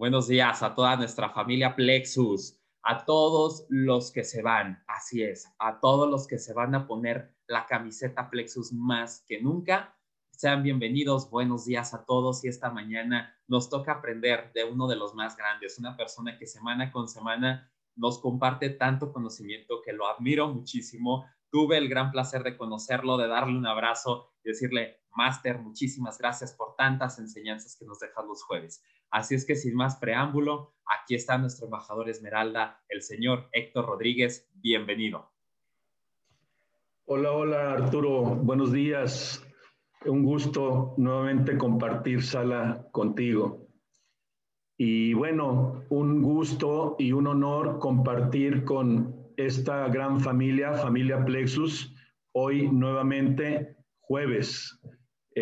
Buenos días a toda nuestra familia Plexus, a todos los que se van, así es, a todos los que se van a poner la camiseta Plexus más que nunca. Sean bienvenidos, buenos días a todos y esta mañana nos toca aprender de uno de los más grandes, una persona que semana con semana nos comparte tanto conocimiento que lo admiro muchísimo. Tuve el gran placer de conocerlo, de darle un abrazo y decirle, Máster, muchísimas gracias por tantas enseñanzas que nos dejas los jueves. Así es que sin más preámbulo, aquí está nuestro embajador Esmeralda, el señor Héctor Rodríguez. Bienvenido. Hola, hola Arturo, buenos días. Un gusto nuevamente compartir sala contigo. Y bueno, un gusto y un honor compartir con esta gran familia, familia Plexus, hoy nuevamente jueves,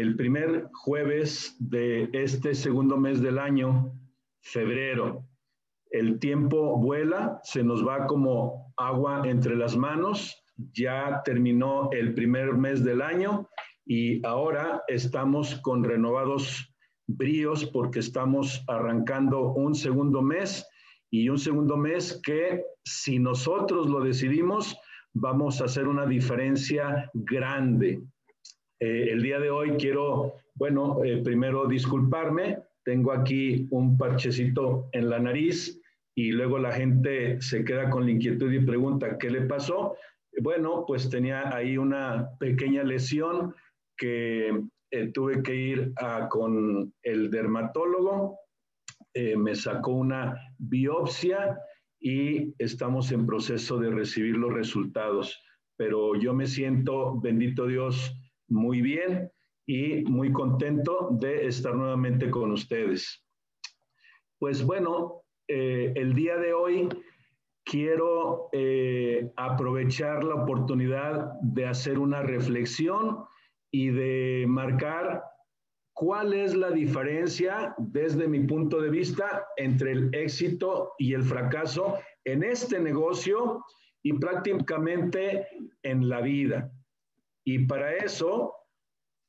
el primer jueves de este segundo mes del año, febrero. El tiempo vuela, se nos va como agua entre las manos, ya terminó el primer mes del año y ahora estamos con renovados bríos porque estamos arrancando un segundo mes y un segundo mes que si nosotros lo decidimos, vamos a hacer una diferencia grande. Eh, el día de hoy quiero, bueno, eh, primero disculparme. Tengo aquí un parchecito en la nariz y luego la gente se queda con la inquietud y pregunta, ¿qué le pasó? Bueno, pues tenía ahí una pequeña lesión que eh, tuve que ir con el dermatólogo, me sacó una biopsia y estamos en proceso de recibir los resultados. Pero yo me siento, bendito Dios, muy bien y muy contento de estar nuevamente con ustedes. Pues bueno, eh, el día de hoy quiero eh, aprovechar la oportunidad de hacer una reflexión y de marcar cuál es la diferencia desde mi punto de vista entre el éxito y el fracaso en este negocio y prácticamente en la vida. Y para eso,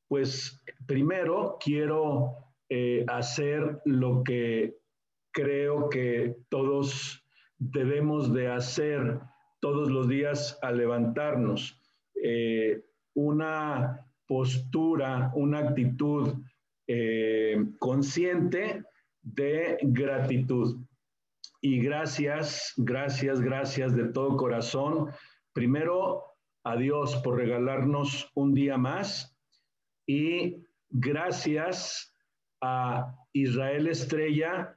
pues primero quiero eh, hacer lo que creo que todos debemos de hacer todos los días al levantarnos. Eh, una postura, una actitud eh, consciente de gratitud. Y gracias, gracias, gracias de todo corazón. Primero, a Dios por regalarnos un día más y gracias a Israel Estrella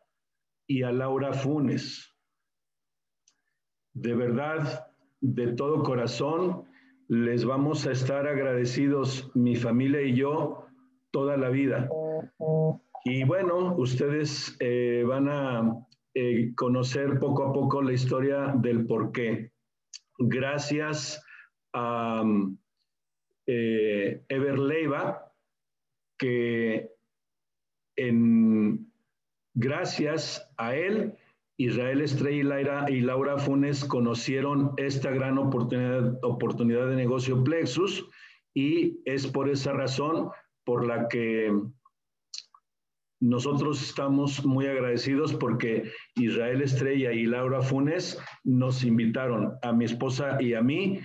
y a Laura Funes. De verdad, de todo corazón, les vamos a estar agradecidos, mi familia y yo, toda la vida. Y bueno, ustedes eh, van a eh, conocer poco a poco la historia del por qué. Gracias a eh, que en, gracias a él, Israel Estrella y Laura, Funes conocieron esta gran oportunidad de negocio Plexus y es por esa razón por la que nosotros estamos muy agradecidos porque Israel Estrella y Laura Funes nos invitaron a mi esposa y a mí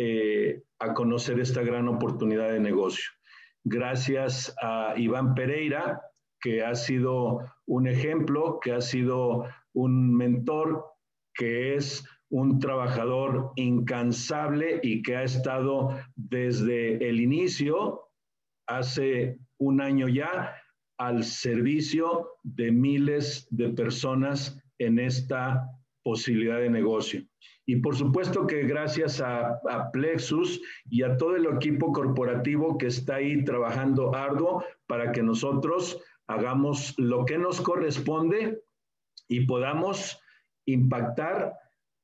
eh, a conocer esta gran oportunidad de negocio. Gracias a Iván Pereira, que ha sido un ejemplo, que ha sido un mentor, que es un trabajador incansable y que ha estado desde el inicio, hace un año ya, al servicio de miles de personas en esta posibilidad de negocio. Y por supuesto que gracias a, Plexus y a todo el equipo corporativo que está ahí trabajando arduo para que nosotros hagamos lo que nos corresponde y podamos impactar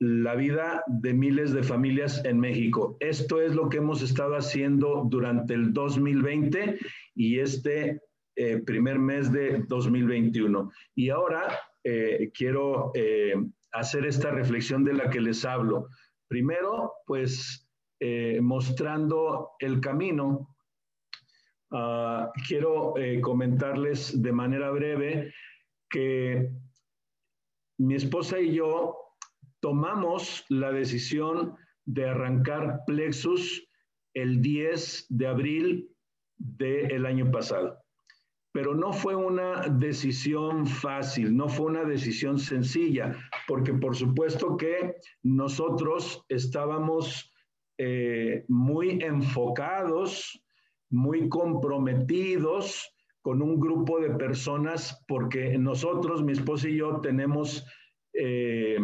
la vida de miles de familias en México. Esto es lo que hemos estado haciendo durante el 2020 y este eh, primer mes de 2021. Y ahora eh, quiero eh, hacer esta reflexión de la que les hablo. Primero, pues eh, mostrando el camino, ah, quiero eh, comentarles de manera breve que mi esposa y yo tomamos la decisión de arrancar Plexus el 10 de abril del año pasado. Pero no fue una decisión fácil, no fue una decisión sencilla, porque por supuesto que nosotros estábamos eh, muy enfocados, muy comprometidos con un grupo de personas, porque nosotros, mi esposa y yo, tenemos eh,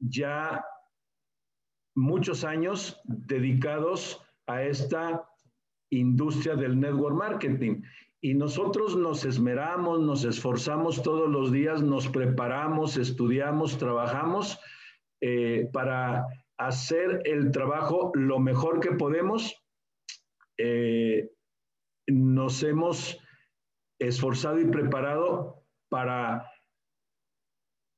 ya muchos años dedicados a esta industria del network marketing. Y nosotros nos esmeramos, nos esforzamos todos los días, nos preparamos, estudiamos, trabajamos eh, para hacer el trabajo lo mejor que podemos. Eh, nos hemos esforzado y preparado para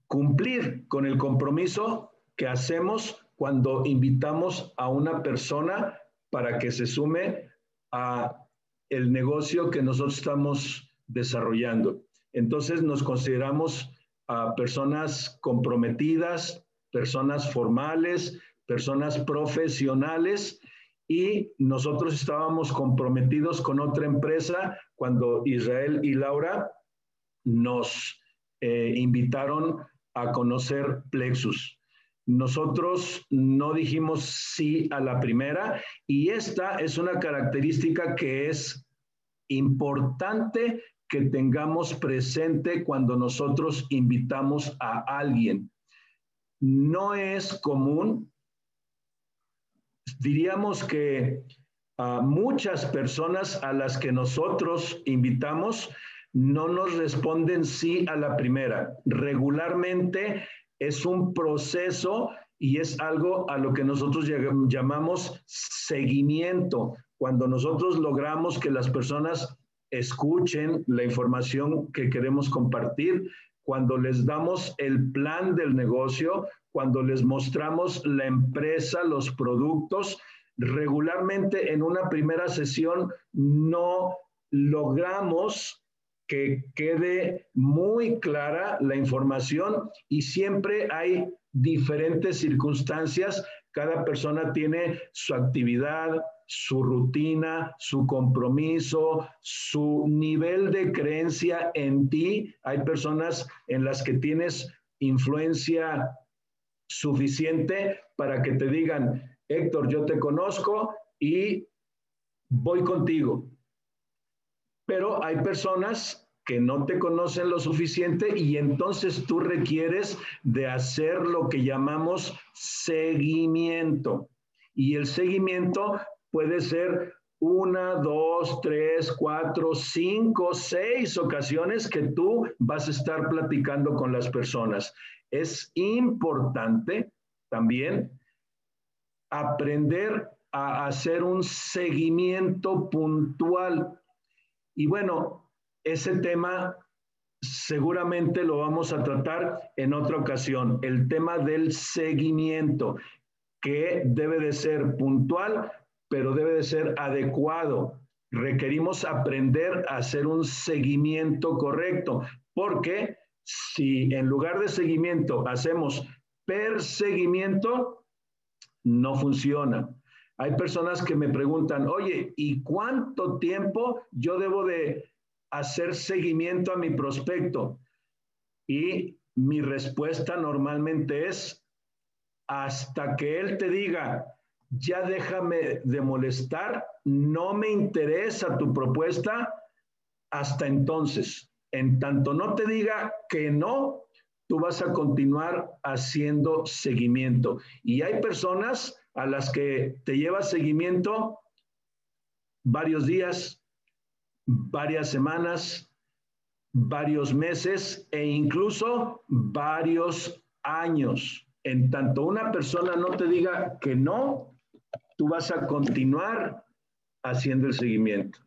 cumplir con el compromiso que hacemos cuando invitamos a una persona para que se sume a el negocio que nosotros estamos desarrollando. Entonces nos consideramos personas comprometidas, personas formales, personas profesionales y nosotros estábamos comprometidos con otra empresa cuando Israel y Laura nos eh, invitaron a conocer Plexus. Nosotros no dijimos sí a la primera y esta es una característica que es importante que tengamos presente cuando nosotros invitamos a alguien. No es común, diríamos que a muchas personas a las que nosotros invitamos no nos responden sí a la primera. Regularmente es un proceso y es algo a lo que nosotros llamamos seguimiento. Cuando nosotros logramos que las personas escuchen la información que queremos compartir, cuando les damos el plan del negocio, cuando les mostramos la empresa, los productos, regularmente en una primera sesión no logramos que quede muy clara la información y siempre hay diferentes circunstancias. Cada persona tiene su actividad, su rutina, su compromiso, su nivel de creencia en ti. Hay personas en las que tienes influencia suficiente para que te digan, Héctor, yo te conozco y voy contigo. Pero hay personas que no te conocen lo suficiente y entonces tú requieres de hacer lo que llamamos seguimiento. Y el seguimiento puede ser una, dos, tres, cuatro, cinco, seis ocasiones que tú vas a estar platicando con las personas. Es importante también aprender a hacer un seguimiento puntual y bueno, ese tema seguramente lo vamos a tratar en otra ocasión, el tema del seguimiento, que debe de ser puntual, pero debe de ser adecuado. Requerimos aprender a hacer un seguimiento correcto, porque si en lugar de seguimiento hacemos perseguimiento, no funciona. Hay personas que me preguntan, oye, ¿y cuánto tiempo yo debo de hacer seguimiento a mi prospecto? Y mi respuesta normalmente es, hasta que él te diga, ya déjame de molestar, no me interesa tu propuesta, hasta entonces. En tanto no te diga que no, tú vas a continuar haciendo seguimiento. Y hay personas a las que te lleva seguimiento varios días, varias semanas, varios meses e incluso varios años. En tanto una persona no te diga que no, tú vas a continuar haciendo el seguimiento.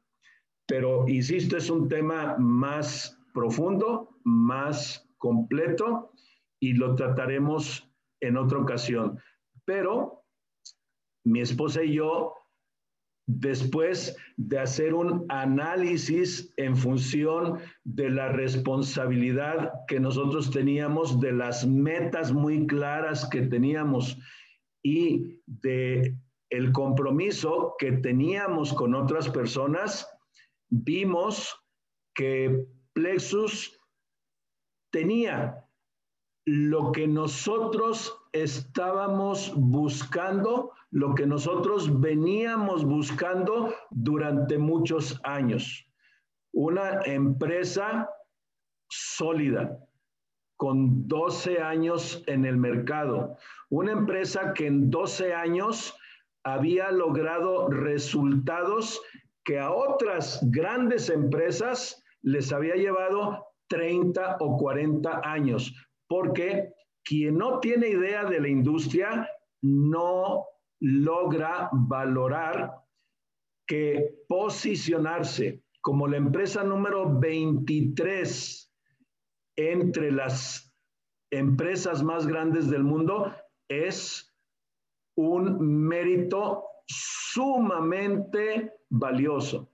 Pero, insisto, es un tema más profundo, más completo y lo trataremos en otra ocasión. Pero mi esposa y yo después de hacer un análisis en función de la responsabilidad que nosotros teníamos, de las metas muy claras que teníamos y de el compromiso que teníamos con otras personas, vimos que Plexus tenía lo que nosotros estábamos buscando, lo que nosotros veníamos buscando durante muchos años. Una empresa sólida, con 12 años en el mercado. Una empresa que en 12 años había logrado resultados que a otras grandes empresas les había llevado 30 o 40 años, porque quien no tiene idea de la industria no logra valorar que posicionarse como la empresa número 23 entre las empresas más grandes del mundo es un mérito sumamente valioso.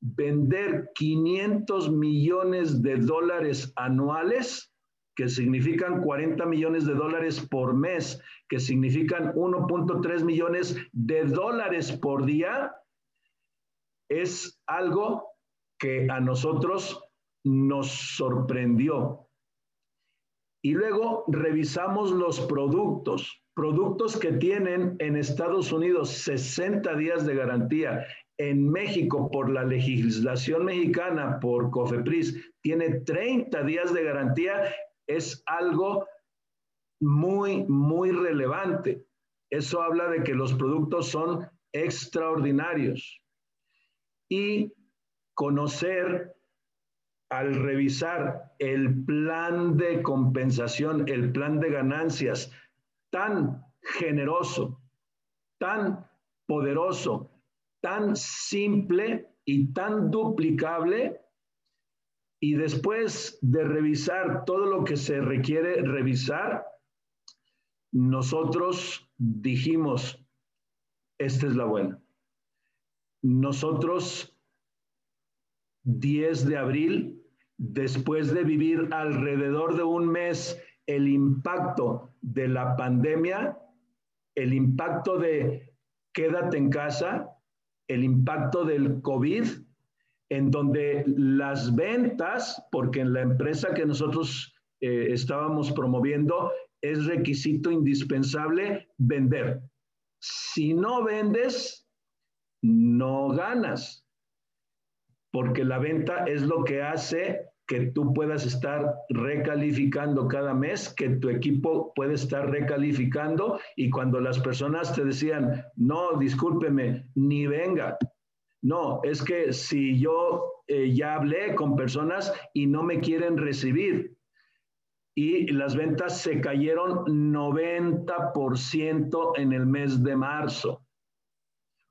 Vender 500 millones de dólares anuales, que significan 40 millones de dólares por mes, que significan 1.3 millones de dólares por día, es algo que a nosotros nos sorprendió. Y luego revisamos los productos productos que tienen en Estados Unidos 60 días de garantía, en México por la legislación mexicana, por COFEPRIS, tiene 30 días de garantía, es algo muy, muy relevante. Eso habla de que los productos son extraordinarios. Y conocer al revisar el plan de compensación, el plan de ganancias tan generoso, tan poderoso, tan simple y tan duplicable. Y después de revisar todo lo que se requiere revisar, nosotros dijimos, esta es la buena. Nosotros, 10 de abril, después de vivir alrededor de un mes el impacto de la pandemia, el impacto de quédate en casa, el impacto del COVID, en donde las ventas, porque en la empresa que nosotros eh, estábamos promoviendo es requisito indispensable vender. Si no vendes, no ganas, porque la venta es lo que hace que tú puedas estar recalificando cada mes, que tu equipo puede estar recalificando y cuando las personas te decían, no, discúlpeme, ni venga. No, es que si yo eh, ya hablé con personas y no me quieren recibir y las ventas se cayeron 90% en el mes de marzo.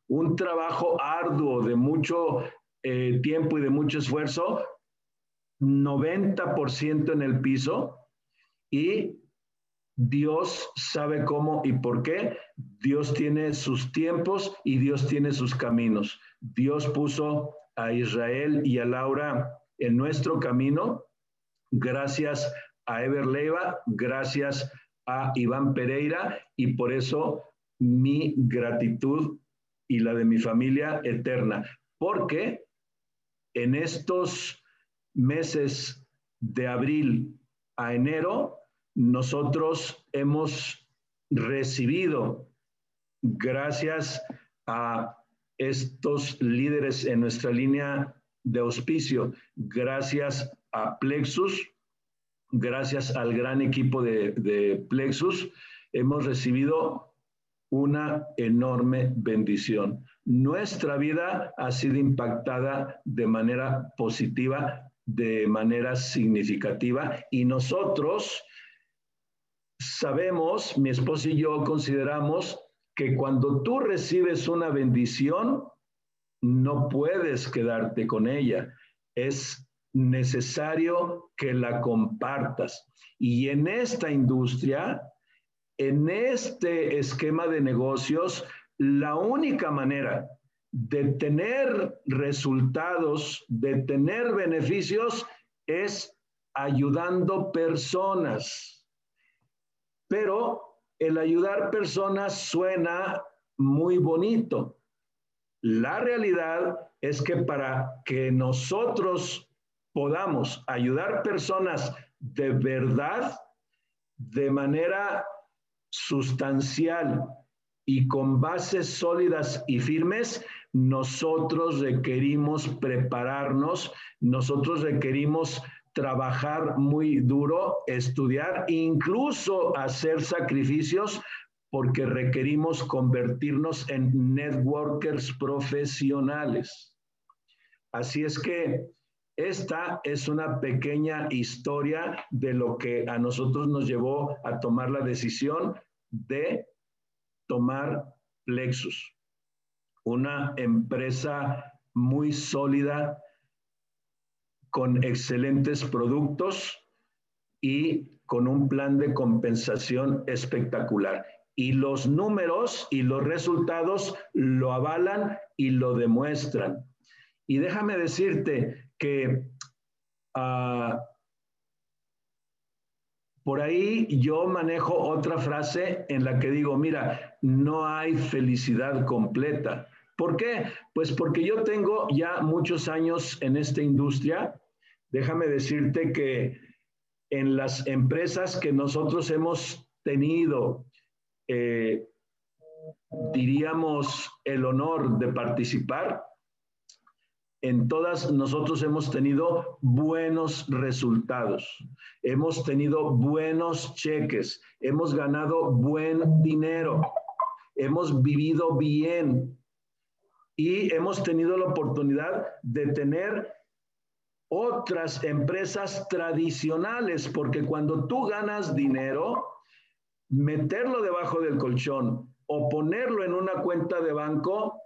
Un trabajo arduo de mucho eh, tiempo y de mucho esfuerzo 90% en el piso y Dios sabe cómo y por qué. Dios tiene sus tiempos y Dios tiene sus caminos. Dios puso a Israel y a Laura en nuestro camino gracias a Ever Leiva, gracias a Iván Pereira y por eso mi gratitud y la de mi familia eterna, porque en estos meses de abril a enero, nosotros hemos recibido, gracias a estos líderes en nuestra línea de auspicio, gracias a Plexus, gracias al gran equipo de, Plexus, hemos recibido una enorme bendición. Nuestra vida ha sido impactada de manera positiva de manera significativa y nosotros sabemos, mi esposo y yo consideramos que cuando tú recibes una bendición, no puedes quedarte con ella. Es necesario que la compartas. Y en esta industria, en este esquema de negocios, la única manera de tener resultados, de tener beneficios, es ayudando personas. Pero el ayudar personas suena muy bonito. La realidad es que para que nosotros podamos ayudar personas de verdad, de manera sustancial y con bases sólidas y firmes, nosotros requerimos prepararnos, nosotros requerimos trabajar muy duro, estudiar, incluso hacer sacrificios porque requerimos convertirnos en networkers profesionales. Así es que esta es una pequeña historia de lo que a nosotros nos llevó a tomar la decisión de tomar Plexus, una empresa muy sólida con excelentes productos y con un plan de compensación espectacular. Y los números y los resultados lo avalan y lo demuestran. Y déjame decirte que ah, por ahí yo manejo otra frase en la que digo, mira, no hay felicidad completa. ¿Por qué? Pues porque yo tengo ya muchos años en esta industria. Déjame decirte que en las empresas que nosotros hemos tenido eh, diríamos, el honor de participar. En todas nosotros hemos tenido buenos resultados, hemos tenido buenos cheques, hemos ganado buen dinero, hemos vivido bien y hemos tenido la oportunidad de tener otras empresas tradicionales, porque cuando tú ganas dinero, meterlo debajo del colchón o ponerlo en una cuenta de banco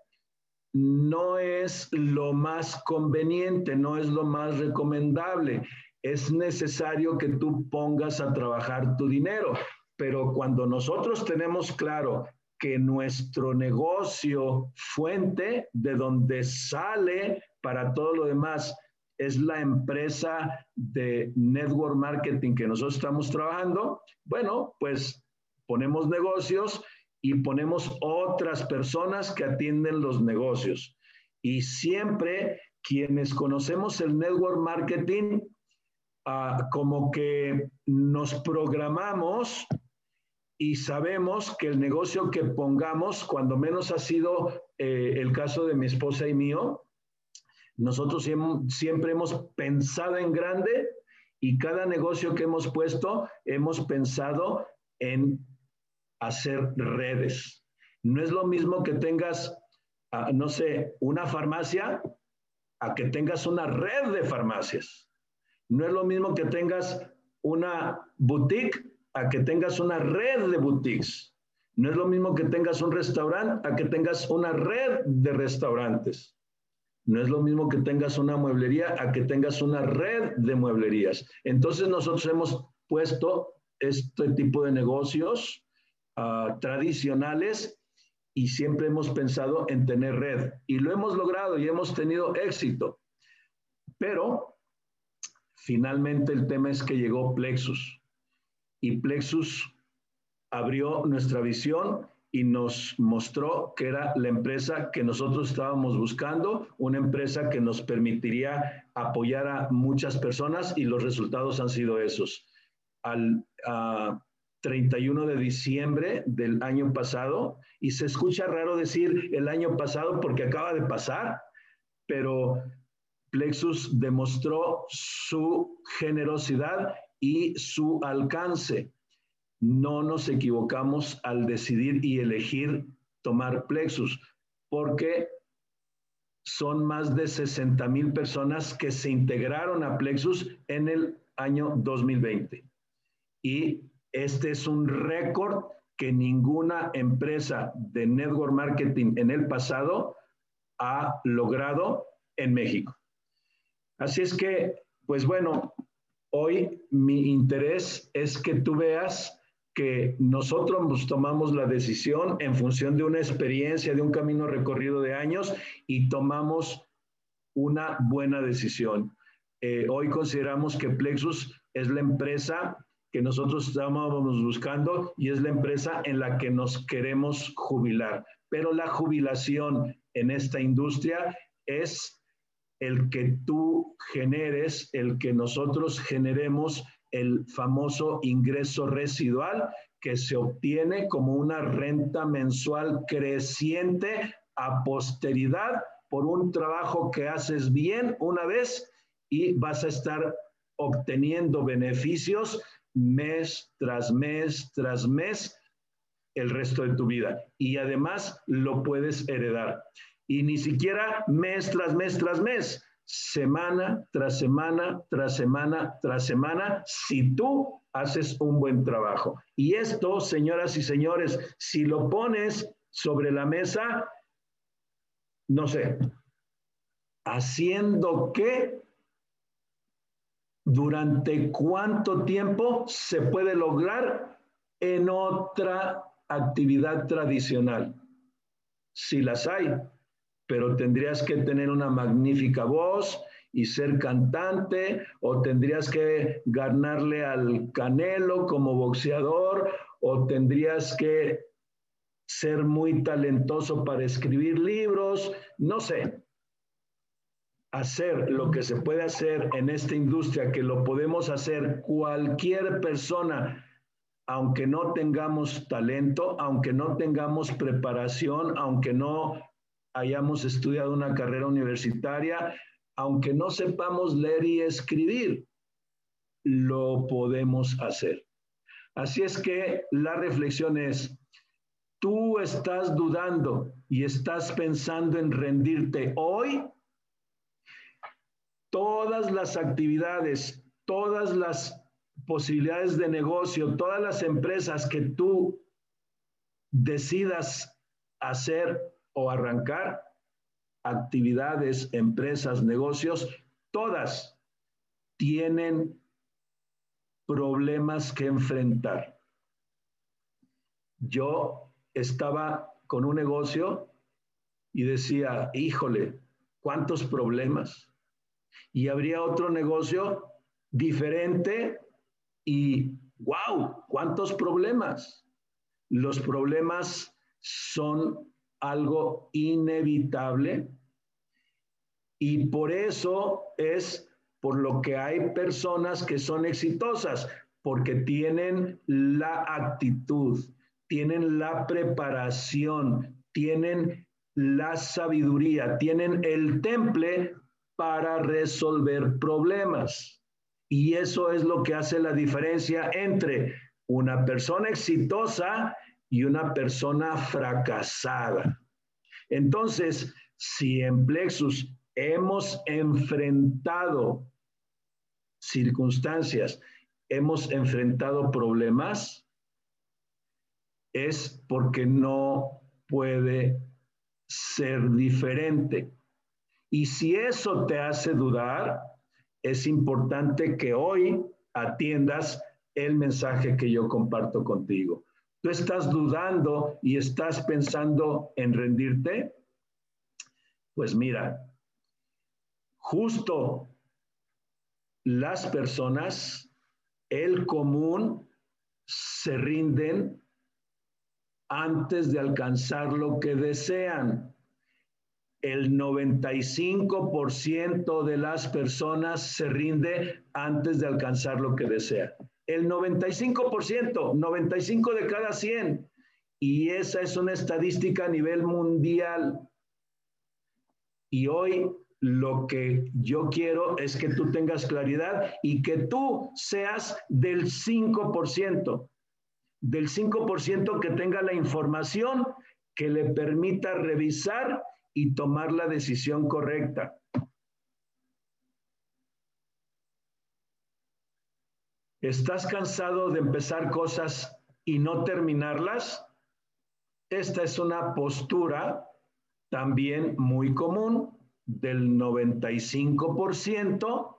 no es lo más conveniente, no es lo más recomendable. Es necesario que tú pongas a trabajar tu dinero, pero cuando nosotros tenemos claro que nuestro negocio fuente de donde sale para todo lo demás es la empresa de network marketing que nosotros estamos trabajando, bueno, pues ponemos negocios y ponemos otras personas que atienden los negocios. Y siempre quienes conocemos el network marketing, ah, como que nos programamos y sabemos que el negocio que pongamos, cuando menos ha sido eh, el caso de mi esposa y mío, nosotros siempre hemos pensado en grande y cada negocio que hemos puesto, hemos pensado en hacer redes. No es lo mismo que tengas, ah, no sé, una farmacia a que tengas una red de farmacias. No es lo mismo que tengas una boutique a que tengas una red de boutiques. No es lo mismo que tengas un restaurante a que tengas una red de restaurantes. No es lo mismo que tengas una mueblería a que tengas una red de mueblerías. Entonces nosotros hemos puesto este tipo de negocios Ah, tradicionales y siempre hemos pensado en tener red. Y lo hemos logrado y hemos tenido éxito. Pero finalmente el tema es que llegó Plexus. Y Plexus abrió nuestra visión y nos mostró que era la empresa que nosotros estábamos buscando, una empresa que nos permitiría apoyar a muchas personas y los resultados han sido esos. Al, uh, 31 de diciembre del año pasado y se escucha raro decir el año pasado porque acaba de pasar, pero Plexus demostró su generosidad y su alcance. No nos equivocamos al decidir y elegir tomar Plexus porque son más de 60 mil personas que se integraron a Plexus en el año 2020. Y este es un récord que ninguna empresa de network marketing en el pasado ha logrado en México. Así es que, pues bueno, hoy mi interés es que tú veas que nosotros tomamos la decisión en función de una experiencia, de un camino recorrido de años y tomamos una buena decisión. Eh, hoy consideramos que Plexus es la empresa que nosotros estábamos buscando y es la empresa en la que nos queremos jubilar. Pero la jubilación en esta industria es el que tú generes, el que nosotros generemos el famoso ingreso residual que se obtiene como una renta mensual creciente a posteridad por un trabajo que haces bien una vez y vas a estar obteniendo beneficios mes tras mes tras mes el resto de tu vida. Y además lo puedes heredar. Y ni siquiera mes tras mes tras mes, semana tras semana tras semana tras semana, si tú haces un buen trabajo. Y esto, señoras y señores, si lo pones sobre la mesa, no sé, haciendo qué durante cuánto tiempo se puede lograr en otra actividad tradicional. Si las hay, pero tendrías que tener una magnífica voz y ser cantante, o tendrías que ganarle al Canelo como boxeador, o tendrías que ser muy talentoso para escribir libros, no sé. Hacer lo que se puede hacer en esta industria, que lo podemos hacer cualquier persona, aunque no tengamos talento, aunque no tengamos preparación, aunque no hayamos estudiado una carrera universitaria, aunque no sepamos leer y escribir, lo podemos hacer. Así es que la reflexión es, tú estás dudando y estás pensando en rendirte hoy todas las actividades, todas las posibilidades de negocio, todas las empresas que tú decidas hacer o arrancar, actividades, empresas, negocios, todas tienen problemas que enfrentar. Yo estaba con un negocio y decía, híjole, ¿cuántos problemas? y habría otro negocio diferente y wow, cuántos problemas. Los problemas son algo inevitable y por eso es por lo que hay personas que son exitosas, porque tienen la actitud, tienen la preparación, tienen la sabiduría, tienen el temple para resolver problemas. Y eso es lo que hace la diferencia entre una persona exitosa y una persona fracasada. Entonces, si en Plexus hemos enfrentado circunstancias, hemos enfrentado problemas, es porque no puede ser diferente. Y si eso te hace dudar, es importante que hoy atiendas el mensaje que yo comparto contigo. ¿Tú estás dudando y estás pensando en rendirte? Pues mira, justo las personas, el común, se rinden antes de alcanzar lo que desean el 95% de las personas se rinde antes de alcanzar lo que desea. El 95%, 95 de cada 100. Y esa es una estadística a nivel mundial. Y hoy lo que yo quiero es que tú tengas claridad y que tú seas del 5%, del 5% que tenga la información que le permita revisar y tomar la decisión correcta. ¿Estás cansado de empezar cosas y no terminarlas? Esta es una postura también muy común del 95%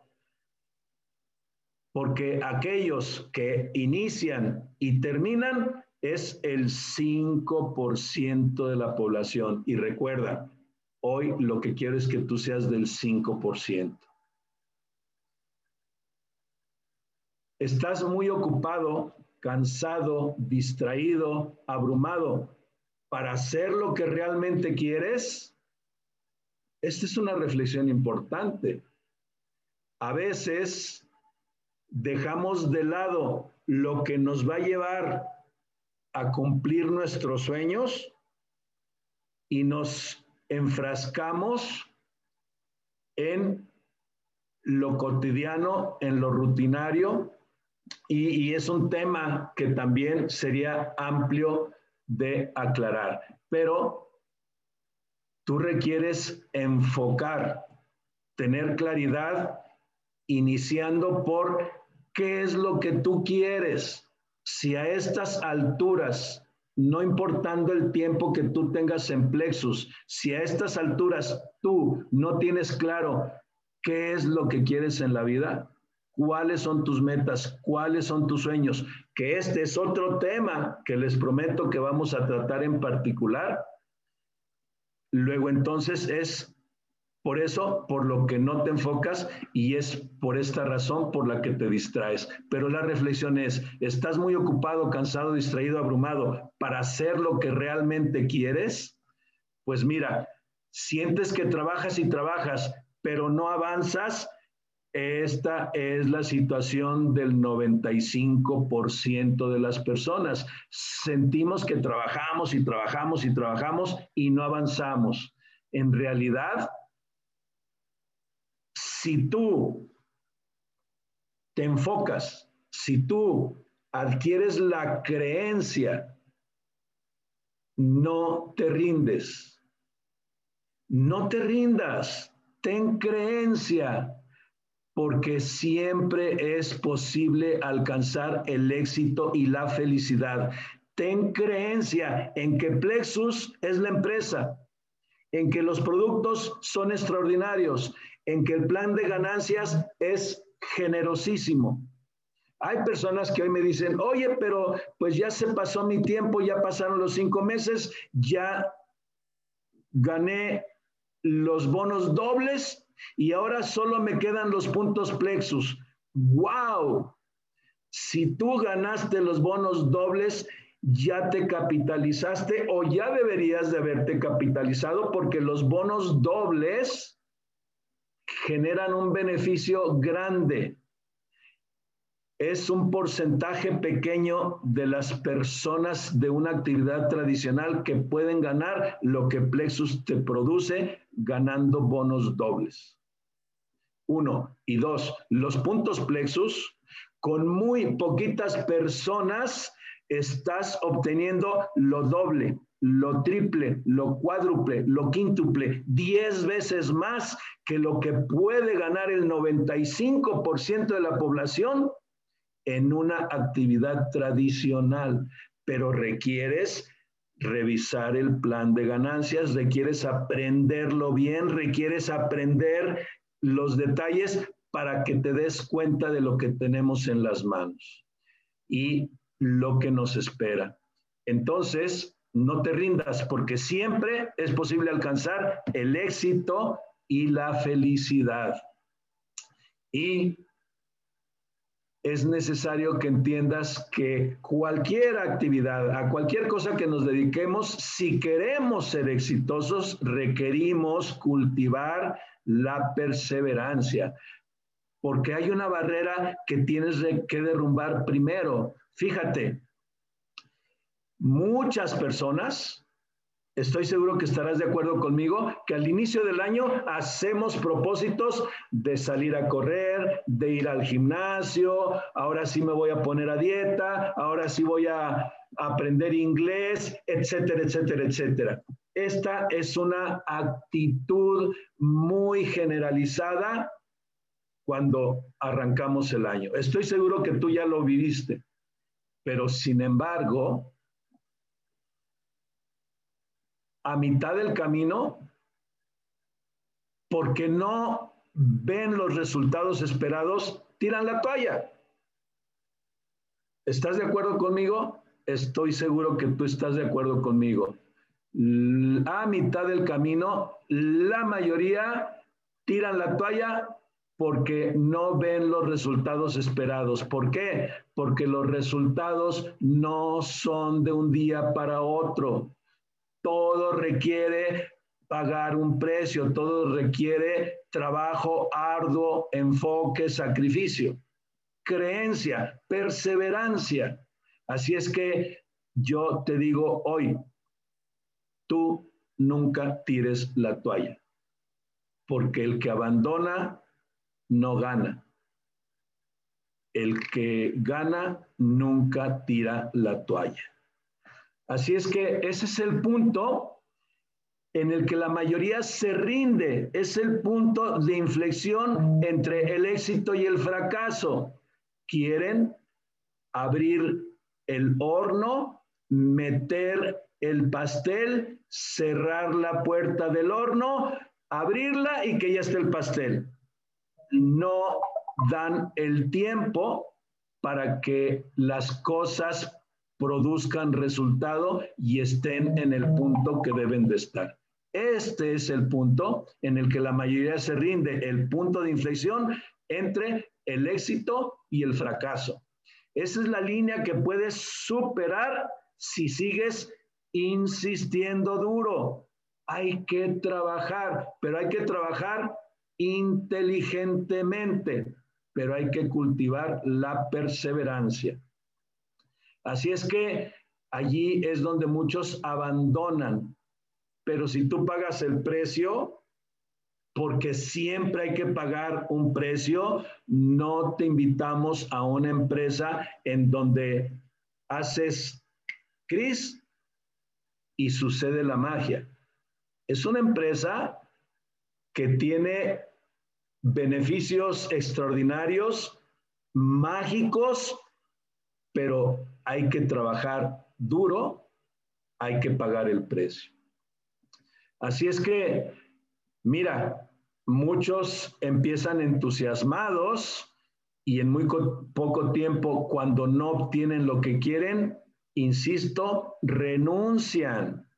porque aquellos que inician y terminan es el 5% de la población. Y recuerda, hoy lo que quiero es que tú seas del 5%. Estás muy ocupado, cansado, distraído, abrumado para hacer lo que realmente quieres. Esta es una reflexión importante. A veces dejamos de lado lo que nos va a llevar a cumplir nuestros sueños y nos enfrascamos en lo cotidiano, en lo rutinario, y, es un tema que también sería amplio de aclarar. Pero tú requieres enfocar, tener claridad, iniciando por ¿Qué es lo que tú quieres? Si a estas alturas, no importando el tiempo que tú tengas en plexus, si a estas alturas tú no tienes claro qué es lo que quieres en la vida, cuáles son tus metas, cuáles son tus sueños, que este es otro tema que les prometo que vamos a tratar en particular. Luego entonces es por eso, por lo que no te enfocas y es por esta razón por la que te distraes. Pero la reflexión es, ¿estás muy ocupado, cansado, distraído, abrumado para hacer lo que realmente quieres? Pues mira, sientes que trabajas y trabajas, pero no avanzas. Esta es la situación del 95% de las personas. Sentimos que trabajamos y trabajamos y trabajamos y no avanzamos. En realidad, si tú te enfocas, si tú adquieres la creencia, no te rindes. No te rindas, ten creencia, porque siempre es posible alcanzar el éxito y la felicidad. Ten creencia en que Plexus es la empresa, en que los productos son extraordinarios, en que el plan de ganancias es generosísimo. Hay personas que hoy me dicen, oye, pero pues ya se pasó mi tiempo, ya pasaron los cinco meses, ya gané los bonos dobles y ahora solo me quedan los puntos plexus. ¡Wow! Si tú ganaste los bonos dobles, ya te capitalizaste o ya deberías de haberte capitalizado porque los bonos dobles generan un beneficio grande. Es un porcentaje pequeño de las personas de una actividad tradicional que pueden ganar lo que Plexus te produce ganando bonos dobles. Uno. Y dos, los puntos Plexus, con muy poquitas personas, estás obteniendo lo doble lo triple, lo cuádruple, lo quíntuple, diez veces más que lo que puede ganar el 95% de la población en una actividad tradicional, pero requieres revisar el plan de ganancias, requieres aprenderlo bien, requieres aprender los detalles para que te des cuenta de lo que tenemos en las manos y lo que nos espera. Entonces, no te rindas porque siempre es posible alcanzar el éxito y la felicidad. Y es necesario que entiendas que cualquier actividad, a cualquier cosa que nos dediquemos, si queremos ser exitosos, requerimos cultivar la perseverancia, porque hay una barrera que tienes que derrumbar primero. Fíjate, muchas personas, estoy seguro que estarás de acuerdo conmigo, que al inicio del año hacemos propósitos de salir a correr, de ir al gimnasio, ahora sí me voy a poner a dieta, ahora sí voy a aprender inglés, etcétera, etcétera, etcétera. Esta es una actitud muy generalizada cuando arrancamos el año. Estoy seguro que tú ya lo viviste, pero sin embargo, a mitad del camino porque no ven los resultados esperados, tiran la toalla. ¿Estás de acuerdo conmigo? Estoy seguro que tú estás de acuerdo conmigo. A mitad del camino, la mayoría tiran la toalla porque no ven los resultados esperados. ¿Por qué? Porque los resultados no son de un día para otro. Todo requiere pagar un precio, todo requiere trabajo arduo, enfoque, sacrificio, creencia, perseverancia. Así es que yo te digo hoy, tú nunca tires la toalla, porque el que abandona no gana. El que gana nunca tira la toalla. Así es que ese es el punto en el que la mayoría se rinde. Es el punto de inflexión entre el éxito y el fracaso. Quieren abrir el horno, meter el pastel, cerrar la puerta del horno, abrirla y que ya esté el pastel no dan el tiempo para que las cosas produzcan resultado y estén en el punto que deben de estar. Este es el punto en el que la mayoría se rinde, el punto de inflexión entre el éxito y el fracaso. Esa es la línea que puedes superar si sigues insistiendo duro. Hay que trabajar, pero hay que trabajar inteligentemente, pero hay que cultivar la perseverancia. Así es que allí es donde muchos abandonan, pero si tú pagas el precio, porque siempre hay que pagar un precio, no te invitamos a una empresa en donde haces Cris y sucede la magia. Es una empresa que tiene beneficios extraordinarios, mágicos, pero hay que trabajar duro, hay que pagar el precio. Así es que, mira, muchos empiezan entusiasmados y en muy poco tiempo, cuando no obtienen lo que quieren, insisto, renuncian.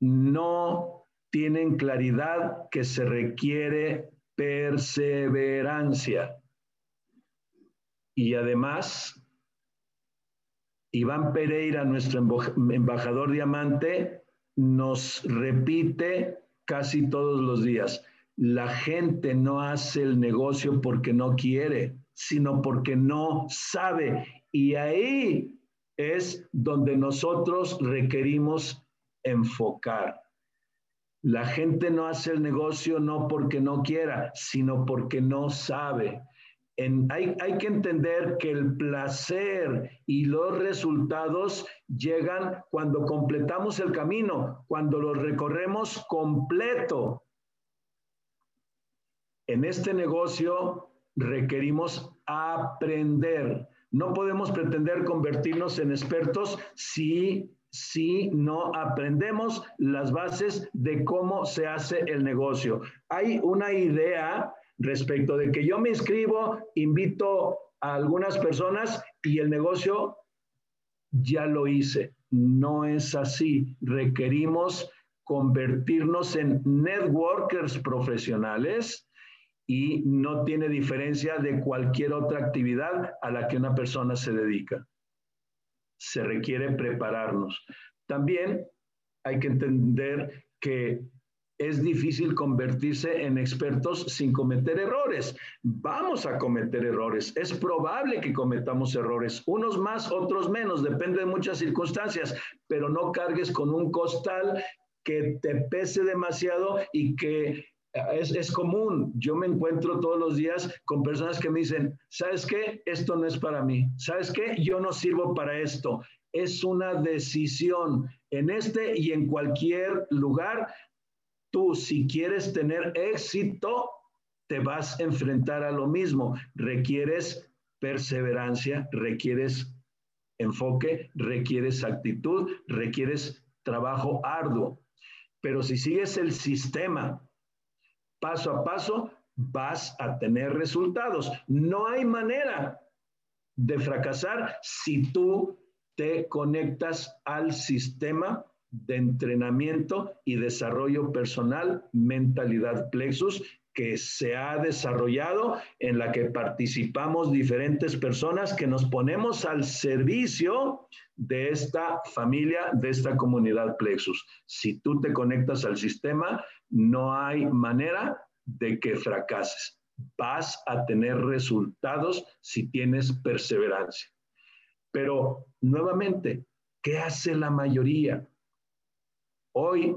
No tienen claridad que se requiere perseverancia. Y además, Iván Pereira, nuestro embajador diamante, nos repite casi todos los días, la gente no hace el negocio porque no quiere, sino porque no sabe. Y ahí es donde nosotros requerimos enfocar. La gente no hace el negocio no porque no quiera, sino porque no sabe. hay, hay, que entender que el placer y los resultados llegan cuando completamos el camino, cuando lo recorremos completo. En este negocio requerimos aprender. No podemos pretender convertirnos en expertos si si no aprendemos las bases de cómo se hace el negocio. Hay una idea respecto de que yo me inscribo, invito a algunas personas y el negocio ya lo hice. No es así. Requerimos convertirnos en networkers profesionales y no tiene diferencia de cualquier otra actividad a la que una persona se dedica se requiere prepararnos. También hay que entender que es difícil convertirse en expertos sin cometer errores. Vamos a cometer errores. Es probable que cometamos errores, unos más, otros menos, depende de muchas circunstancias, pero no cargues con un costal que te pese demasiado y que es, es, común. Yo me encuentro todos los días con personas que me dicen, ¿sabes qué? Esto no es para mí. ¿Sabes qué? Yo no sirvo para esto. Es una decisión. En este y en cualquier lugar, tú si quieres tener éxito, te vas a enfrentar a lo mismo. Requieres perseverancia, requieres enfoque, requieres actitud, requieres trabajo arduo. Pero si sigues el sistema, paso a paso vas a tener resultados. No hay manera de fracasar si tú te conectas al sistema de entrenamiento y desarrollo personal, mentalidad plexus, que se ha desarrollado, en la que participamos diferentes personas que nos ponemos al servicio de esta familia, de esta comunidad plexus. Si tú te conectas al sistema, no hay manera de que fracases. Vas a tener resultados si tienes perseverancia. Pero nuevamente, ¿qué hace la mayoría? Hoy,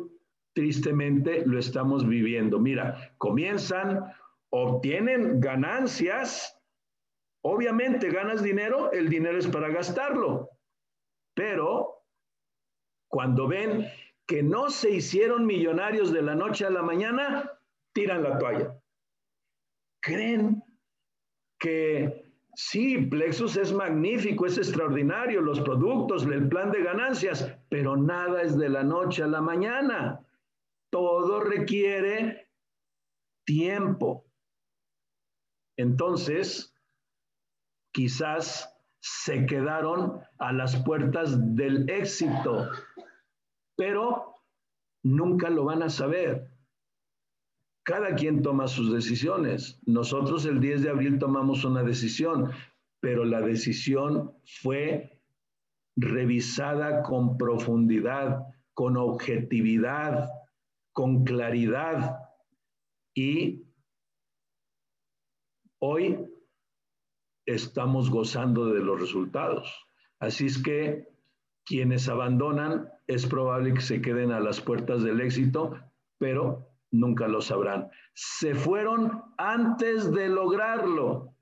tristemente, lo estamos viviendo. Mira, comienzan, obtienen ganancias. Obviamente, ganas dinero, el dinero es para gastarlo. Pero cuando ven que no se hicieron millonarios de la noche a la mañana, tiran la toalla. Creen que sí, Plexus es magnífico, es extraordinario, los productos, el plan de ganancias, pero nada es de la noche a la mañana. Todo requiere tiempo. Entonces, quizás se quedaron a las puertas del éxito, pero nunca lo van a saber. Cada quien toma sus decisiones. Nosotros el 10 de abril tomamos una decisión, pero la decisión fue revisada con profundidad, con objetividad, con claridad. Y hoy estamos gozando de los resultados. Así es que quienes abandonan es probable que se queden a las puertas del éxito, pero nunca lo sabrán. Se fueron antes de lograrlo.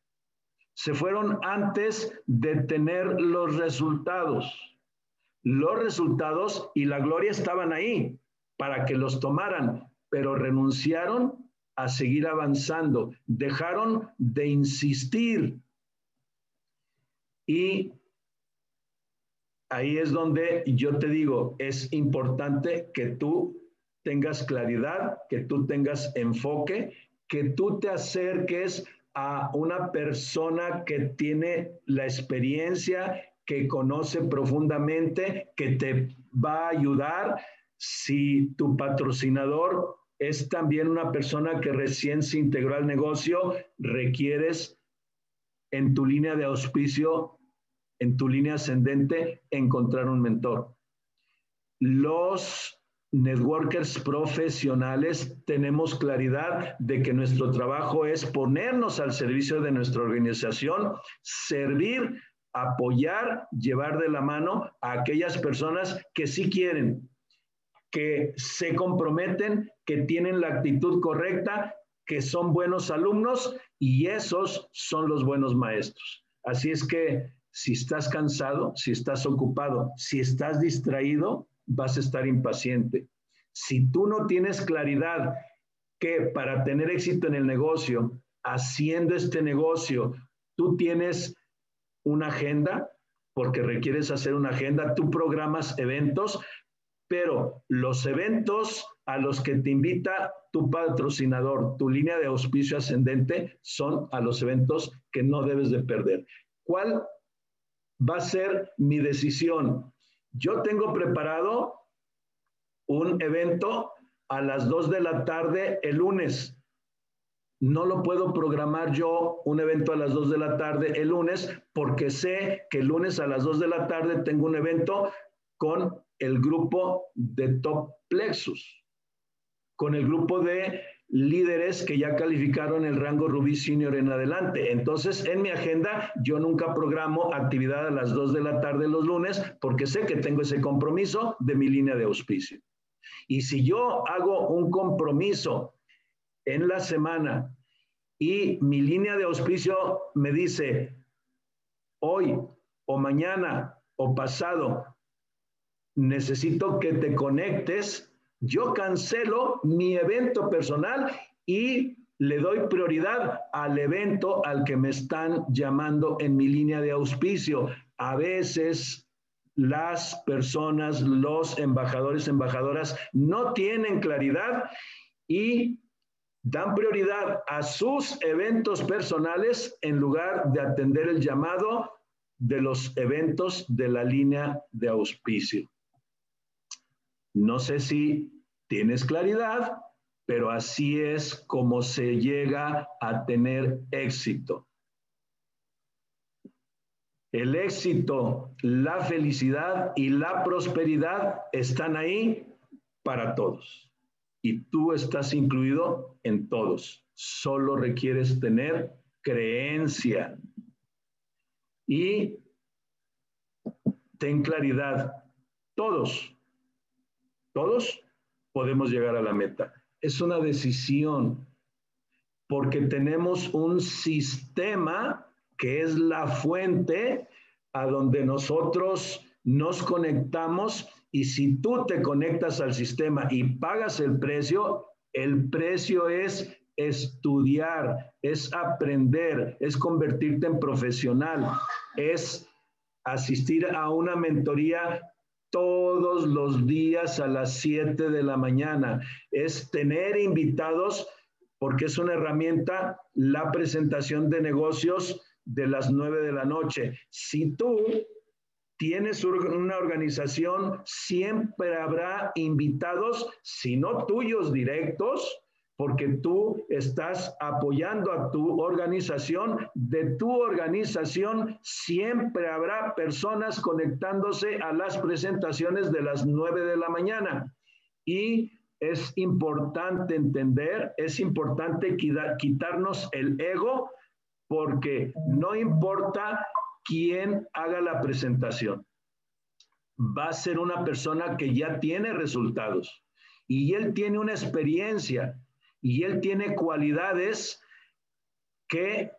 Se fueron antes de tener los resultados. Los resultados y la gloria estaban ahí para que los tomaran, pero renunciaron a seguir avanzando, dejaron de insistir. Y ahí es donde yo te digo, es importante que tú tengas claridad, que tú tengas enfoque, que tú te acerques a una persona que tiene la experiencia, que conoce profundamente, que te va a ayudar. Si tu patrocinador es también una persona que recién se integró al negocio, requieres en tu línea de auspicio, en tu línea ascendente, encontrar un mentor. Los networkers profesionales tenemos claridad de que nuestro trabajo es ponernos al servicio de nuestra organización, servir, apoyar, llevar de la mano a aquellas personas que sí quieren, que se comprometen, que tienen la actitud correcta, que son buenos alumnos y esos son los buenos maestros. Así es que si estás cansado, si estás ocupado, si estás distraído, vas a estar impaciente. Si tú no tienes claridad que para tener éxito en el negocio, haciendo este negocio, tú tienes una agenda, porque requieres hacer una agenda, tú programas eventos, pero los eventos a los que te invita tu patrocinador, tu línea de auspicio ascendente, son a los eventos que no debes de perder. ¿Cuál va a ser mi decisión? Yo tengo preparado un evento a las 2 de la tarde el lunes. No lo puedo programar yo un evento a las 2 de la tarde el lunes porque sé que el lunes a las 2 de la tarde tengo un evento con el grupo de Top Plexus, con el grupo de líderes que ya calificaron el rango Rubí Senior en adelante. Entonces, en mi agenda, yo nunca programo actividad a las 2 de la tarde los lunes porque sé que tengo ese compromiso de mi línea de auspicio. Y si yo hago un compromiso en la semana y mi línea de auspicio me dice, hoy o mañana o pasado, necesito que te conectes yo cancelo mi evento personal y le doy prioridad al evento al que me están llamando en mi línea de auspicio. A veces las personas, los embajadores, embajadoras no tienen claridad y dan prioridad a sus eventos personales en lugar de atender el llamado de los eventos de la línea de auspicio. No sé si tienes claridad, pero así es como se llega a tener éxito. El éxito, la felicidad y la prosperidad están ahí para todos. Y tú estás incluido en todos. Solo requieres tener creencia. Y ten claridad. Todos, todos podemos llegar a la meta. Es una decisión porque tenemos un sistema que es la fuente a donde nosotros nos conectamos y si tú te conectas al sistema y pagas el precio, el precio es estudiar, es aprender, es convertirte en profesional, es asistir a una mentoría todos los días a las 7 de la mañana, es tener invitados porque es una herramienta, la presentación de negocios de las 9 de la noche. Si tú tienes una organización, siempre habrá invitados, si no tuyos directos, porque tú estás apoyando a tu organización. De tu organización siempre habrá personas conectándose a las presentaciones de las 9 de la mañana. Y es importante entender, es importante quitarnos el ego porque no importa quién haga la presentación, va a ser una persona que ya tiene resultados y él tiene una experiencia y él tiene cualidades que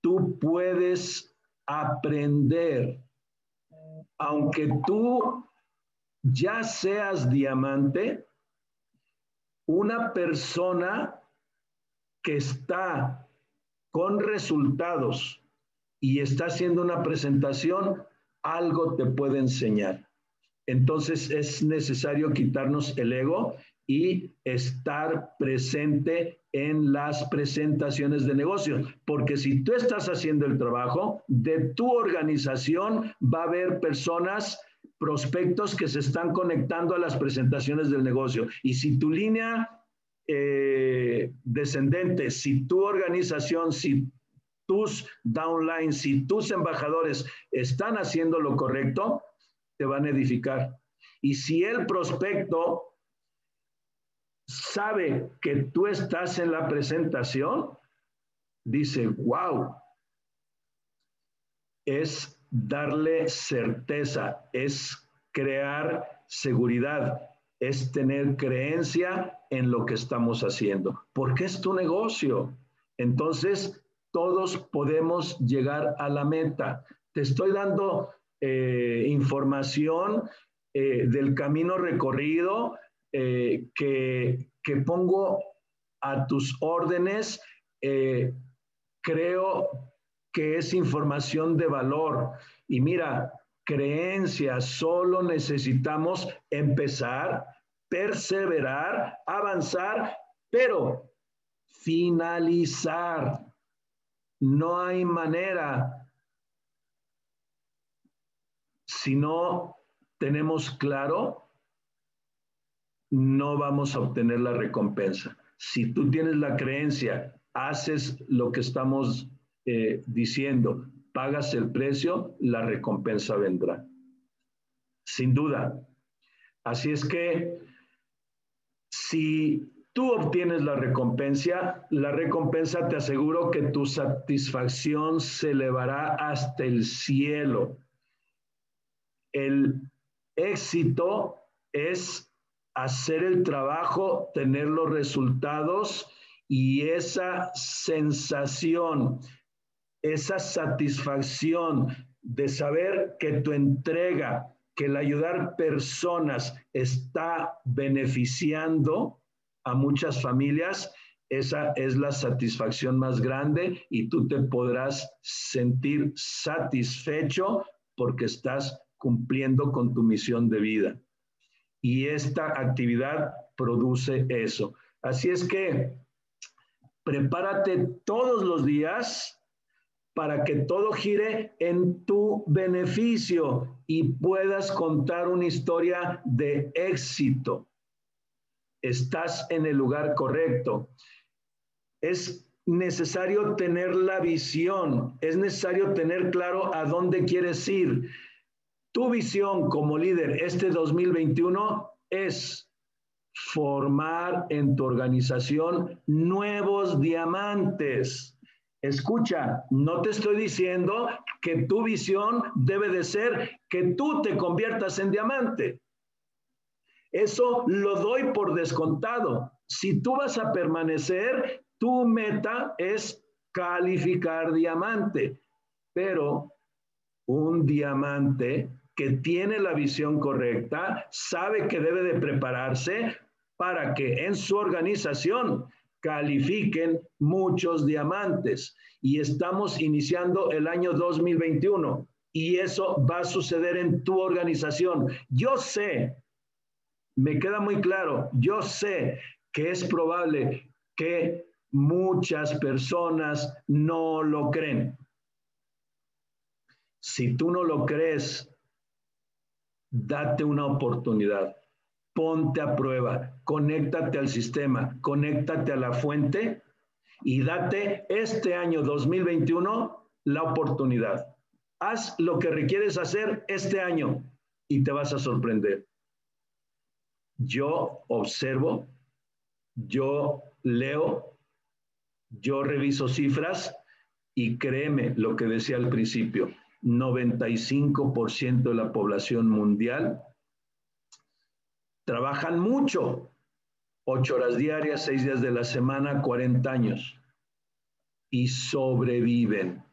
tú puedes aprender. Aunque tú ya seas diamante, una persona que está con resultados y está haciendo una presentación, algo te puede enseñar. Entonces es necesario quitarnos el ego y estar presente en las presentaciones de negocio, porque si tú estás haciendo el trabajo de tu organización, va a haber personas, prospectos que se están conectando a las presentaciones del negocio. Y si tu línea eh, descendentes, si tu organización, si tus downlines, si tus embajadores están haciendo lo correcto, te van a edificar. Y si el prospecto sabe que tú estás en la presentación, dice, wow, es darle certeza, es crear seguridad, es tener creencia en lo que estamos haciendo, porque es tu negocio. Entonces, todos podemos llegar a la meta. Te estoy dando eh, información eh, del camino recorrido eh, que, que, pongo a tus órdenes. creo que es información de valor. Y mira, creencias, solo necesitamos empezar perseverar, avanzar, pero finalizar. No hay manera si no tenemos claro, no vamos a obtener la recompensa. Si tú tienes la creencia, haces lo que estamos eh, diciendo, pagas el precio, la recompensa vendrá. Sin duda. Así es que si tú obtienes la recompensa, la recompensa te aseguro que tu satisfacción se elevará hasta el cielo. El éxito es hacer el trabajo, tener los resultados y esa sensación, esa satisfacción de saber que tu entrega, que el ayudar personas está beneficiando a muchas familias, esa es la satisfacción más grande y tú te podrás sentir satisfecho porque estás cumpliendo con tu misión de vida. Y esta actividad produce eso. Así es que prepárate todos los días para que todo gire en tu beneficio y puedas contar una historia de éxito. Estás en el lugar correcto. Es necesario tener la visión, es necesario tener claro a dónde quieres ir. Tu visión como líder este 2021 es formar en tu organización nuevos diamantes Escucha, no te estoy diciendo que tu visión debe de ser que tú te conviertas en diamante. Eso lo doy por descontado. Si tú vas a permanecer, tu meta es calificar diamante. Pero un diamante que tiene la visión correcta, sabe que debe de prepararse para que en su organización califiquen muchos diamantes. Y estamos iniciando el año 2021 y eso va a suceder en tu organización. Yo sé, me queda muy claro, yo sé que es probable que muchas personas no lo creen. Si tú no lo crees, date una oportunidad ponte a prueba, conéctate al sistema, conéctate a la fuente y date este año 2021 la oportunidad. Haz lo que requieres hacer este año y te vas a sorprender. Yo observo, yo leo, yo reviso cifras y créeme lo que decía al principio, 95% de la población mundial Trabajan mucho, ocho horas diarias, seis días de la semana, 40 años, y sobreviven.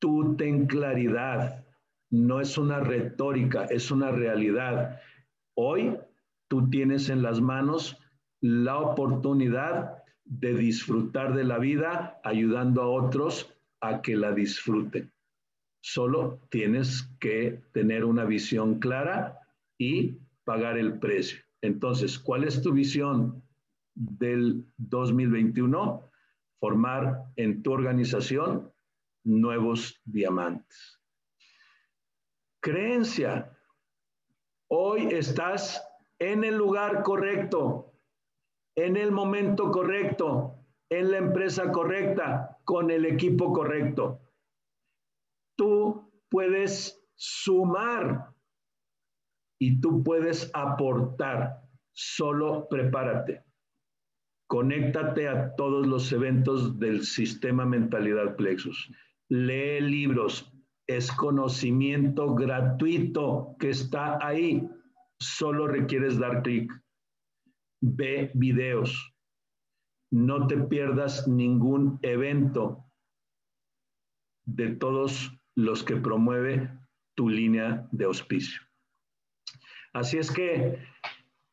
Tú ten claridad, no es una retórica, es una realidad. Hoy tú tienes en las manos la oportunidad de disfrutar de la vida ayudando a otros a que la disfruten. Solo tienes que tener una visión clara y pagar el precio. Entonces, ¿cuál es tu visión del 2021? Formar en tu organización nuevos diamantes. Creencia. Hoy estás en el lugar correcto, en el momento correcto, en la empresa correcta, con el equipo correcto. Puedes sumar y tú puedes aportar. Solo prepárate. Conéctate a todos los eventos del sistema Mentalidad Plexus. Lee libros. Es conocimiento gratuito que está ahí. Solo requieres dar clic. Ve videos. No te pierdas ningún evento de todos los que promueve tu línea de auspicio. Así es que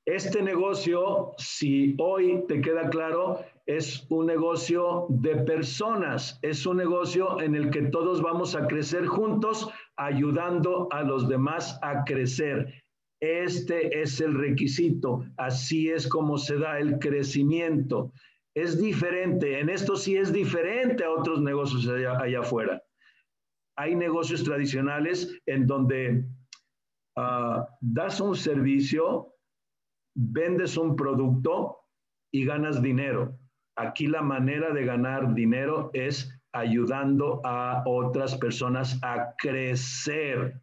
este negocio, si hoy te queda claro, es un negocio de personas, es un negocio en el que todos vamos a crecer juntos, ayudando a los demás a crecer. Este es el requisito, así es como se da el crecimiento. Es diferente, en esto sí es diferente a otros negocios allá, allá afuera. Hay negocios tradicionales en donde Ah, das un servicio, vendes un producto y ganas dinero. Aquí la manera de ganar dinero es ayudando a otras personas a crecer.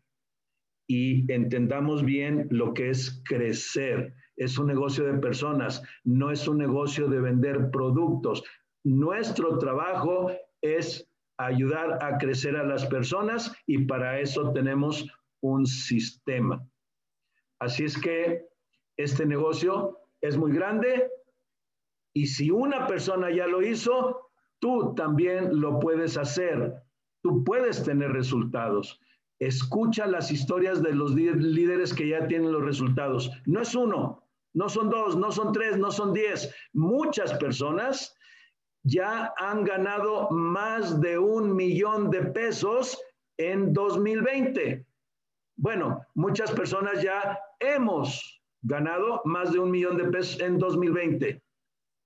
Y entendamos bien lo que es crecer. Es un negocio de personas, no es un negocio de vender productos. Nuestro trabajo es ayudar a crecer a las personas y para eso tenemos un sistema. Así es que este negocio es muy grande y si una persona ya lo hizo, tú también lo puedes hacer. Tú puedes tener resultados. Escucha las historias de los líderes que ya tienen los resultados. No es uno, no son dos, no son tres, no son diez. Muchas personas ya han ganado más de un millón de pesos en 2020. Bueno, muchas personas ya hemos ganado más de un millón de pesos en 2020.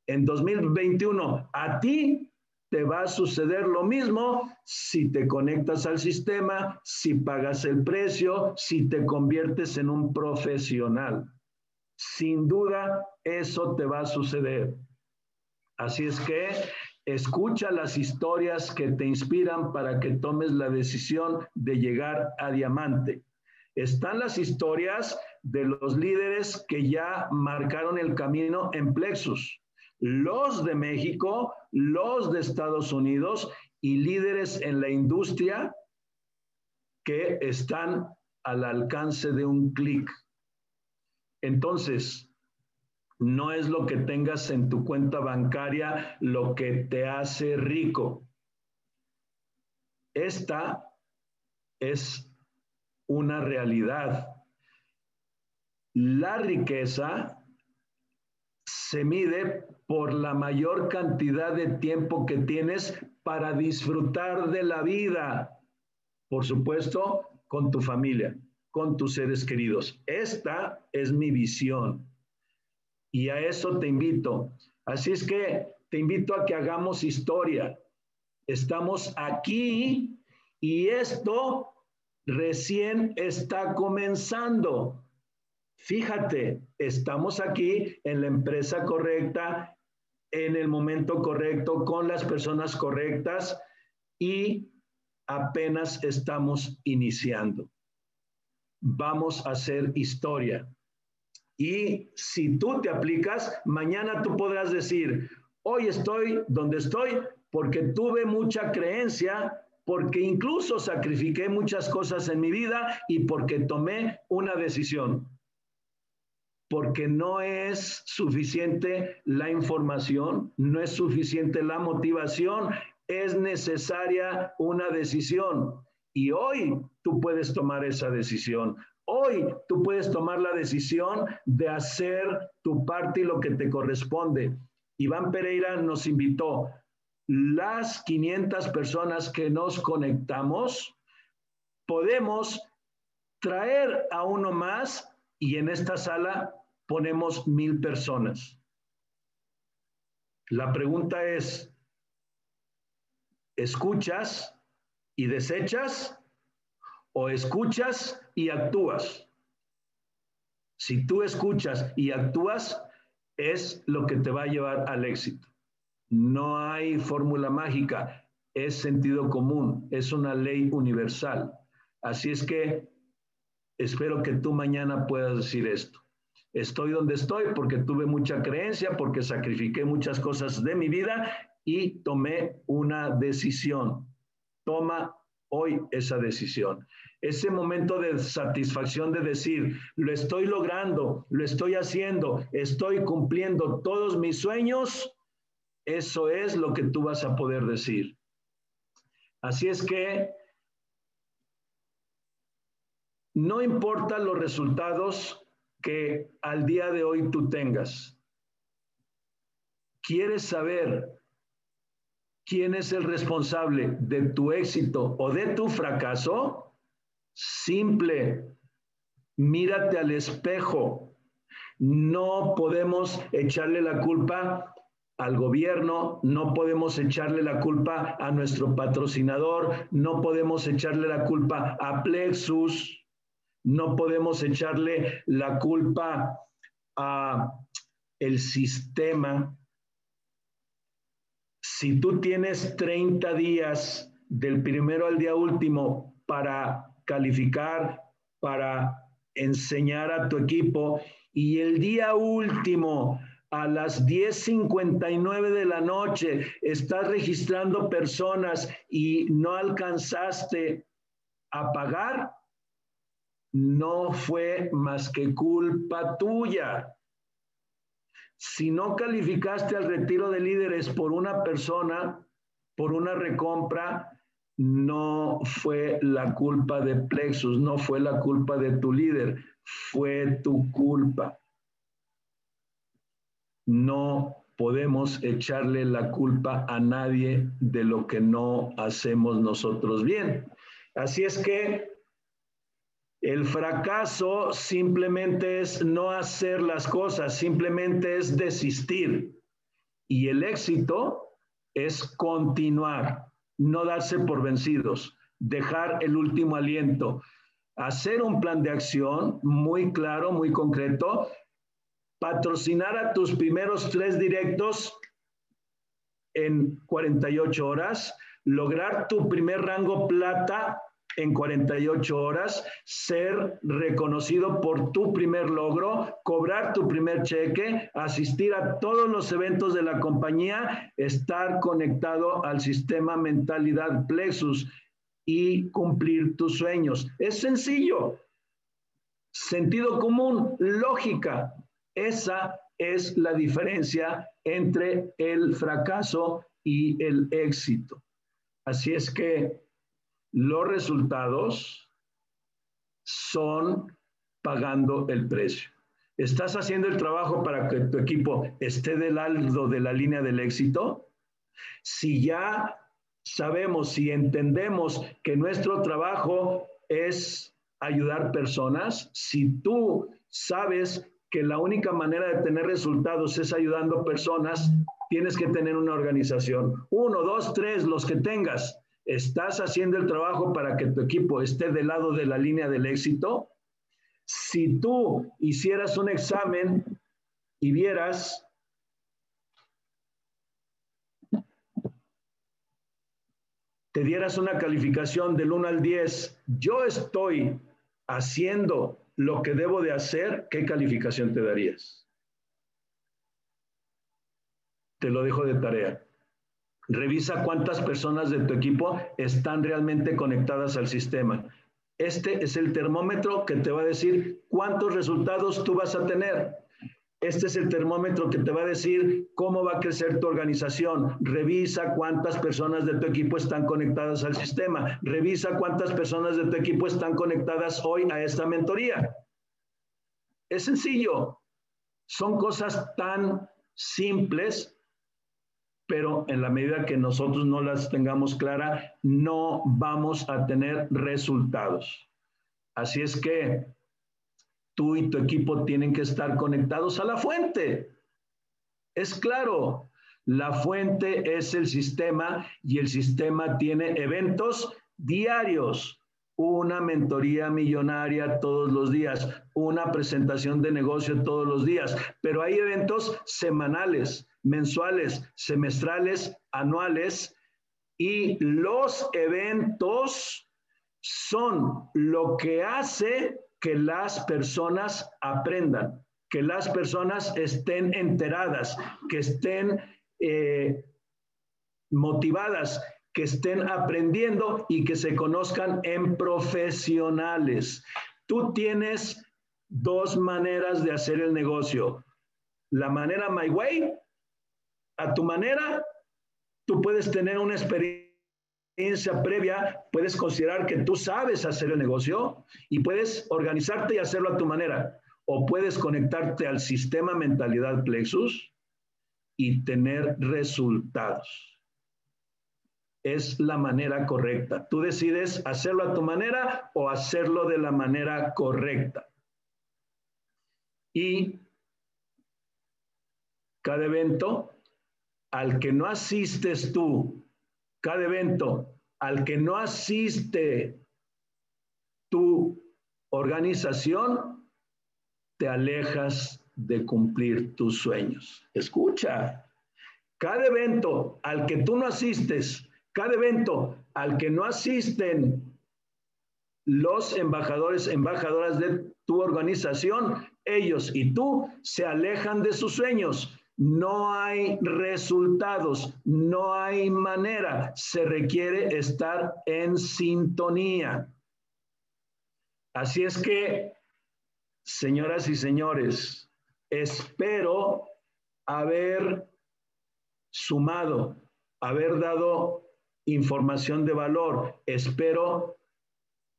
En 2021, a ti te va a suceder lo mismo si te conectas al sistema, si pagas el precio, si te conviertes en un profesional. Sin duda, eso te va a suceder. Así es que escucha las historias que te inspiran para que tomes la decisión de llegar a diamante. Están las historias de los líderes que ya marcaron el camino en Plexus los de México, los de Estados Unidos y líderes en la industria que están al alcance de un clic. Entonces, no es lo que tengas en tu cuenta bancaria lo que te hace rico. Esta es una realidad. La riqueza se mide por la mayor cantidad de tiempo que tienes para disfrutar de la vida. Por supuesto, con tu familia, con tus seres queridos. Esta es mi visión. Y a eso te invito. Así es que te invito a que hagamos historia. Estamos aquí y esto recién está comenzando. Fíjate, estamos aquí en la empresa correcta, en el momento correcto, con las personas correctas y apenas estamos iniciando. Vamos a hacer historia. Y si tú te aplicas, mañana tú podrás decir, hoy estoy donde estoy porque tuve mucha creencia, porque incluso sacrifiqué muchas cosas en mi vida y porque tomé una decisión porque no es suficiente la información, no es suficiente la motivación, es necesaria una decisión. Y hoy tú puedes tomar esa decisión. Hoy tú puedes tomar la decisión de hacer tu parte y lo que te corresponde. Iván Pereira nos invitó. Las 500 personas que nos conectamos, podemos traer a uno más y en esta sala ponemos mil personas. La pregunta es, ¿escuchas y desechas o escuchas y actúas? Si tú escuchas y actúas, es lo que te va a llevar al éxito. No hay fórmula mágica, es sentido común, es una ley universal. Así es que espero que tú mañana puedas decir esto. Estoy donde estoy porque tuve mucha creencia, porque sacrifiqué muchas cosas de mi vida y tomé una decisión. Toma hoy esa decisión. Ese momento de satisfacción de decir, lo estoy logrando, lo estoy haciendo, estoy cumpliendo todos mis sueños, eso es lo que tú vas a poder decir. Así es que no importa los resultados que al día de hoy tú tengas. ¿Quieres saber quién es el responsable de tu éxito o de tu fracaso? Simple, mírate al espejo. No podemos echarle la culpa al gobierno, no podemos echarle la culpa a nuestro patrocinador, no podemos echarle la culpa a Plexus, no podemos echarle la culpa a el sistema. Si tú tienes 30 días del primero al día último para calificar, para enseñar a tu equipo y el día último a las 10.59 de la noche estás registrando personas y no alcanzaste a pagar, no fue más que culpa tuya. Si no calificaste al retiro de líderes por una persona, por una recompra, no fue la culpa de Plexus, no fue la culpa de tu líder, fue tu culpa. No podemos echarle la culpa a nadie de lo que no hacemos nosotros bien. Así es que el fracaso simplemente es no hacer las cosas, simplemente es desistir. Y el éxito es continuar, no darse por vencidos, dejar el último aliento, hacer un plan de acción muy claro, muy concreto, patrocinar a tus primeros tres directos en 48 horas, lograr tu primer rango plata en 48 horas, ser reconocido por tu primer logro, cobrar tu primer cheque, asistir a todos los eventos de la compañía, estar conectado al sistema mentalidad Plexus y cumplir tus sueños. Es sencillo. Sentido común, lógica. Esa es la diferencia entre el fracaso y el éxito. Así es que los resultados son pagando el precio. ¿Estás haciendo el trabajo para que tu equipo esté del lado de la línea del éxito? Si ya sabemos, si entendemos que nuestro trabajo es ayudar personas, si tú sabes que la única manera de tener resultados es ayudando personas, tienes que tener una organización. Uno, dos, tres, los que tengas ¿Estás haciendo el trabajo para que tu equipo esté del lado de la línea del éxito? Si tú hicieras un examen y vieras te dieras una calificación del 1 al 10, yo estoy haciendo lo que debo de hacer, ¿qué calificación te darías? Te lo dejo de tarea. Revisa cuántas personas de tu equipo están realmente conectadas al sistema. Este es el termómetro que te va a decir cuántos resultados tú vas a tener. Este es el termómetro que te va a decir cómo va a crecer tu organización. Revisa cuántas personas de tu equipo están conectadas al sistema. Revisa cuántas personas de tu equipo están conectadas hoy a esta mentoría. Es sencillo. Son cosas tan simples pero en la medida que nosotros no las tengamos clara, no vamos a tener resultados. Así es que tú y tu equipo tienen que estar conectados a la fuente. Es claro, la fuente es el sistema y el sistema tiene eventos diarios, una mentoría millonaria todos los días, una presentación de negocio todos los días, pero hay eventos semanales, mensuales, semestrales, anuales y los eventos son lo que hace que las personas aprendan, que las personas estén enteradas, que estén eh, motivadas, que estén aprendiendo y que se conozcan en profesionales. Tú tienes dos maneras de hacer el negocio. La manera My Way a tu manera, tú puedes tener una experiencia previa, puedes considerar que tú sabes hacer el negocio y puedes organizarte y hacerlo a tu manera. O puedes conectarte al sistema mentalidad plexus y tener resultados. Es la manera correcta. Tú decides hacerlo a tu manera o hacerlo de la manera correcta. Y cada evento al que no asistes tú, cada evento, al que no asiste tu organización, te alejas de cumplir tus sueños. Escucha, cada evento al que tú no asistes, cada evento al que no asisten los embajadores, embajadoras de tu organización, ellos y tú se alejan de sus sueños no hay resultados, no hay manera, se requiere estar en sintonía. Así es que, señoras y señores, espero haber sumado, haber dado información de valor, espero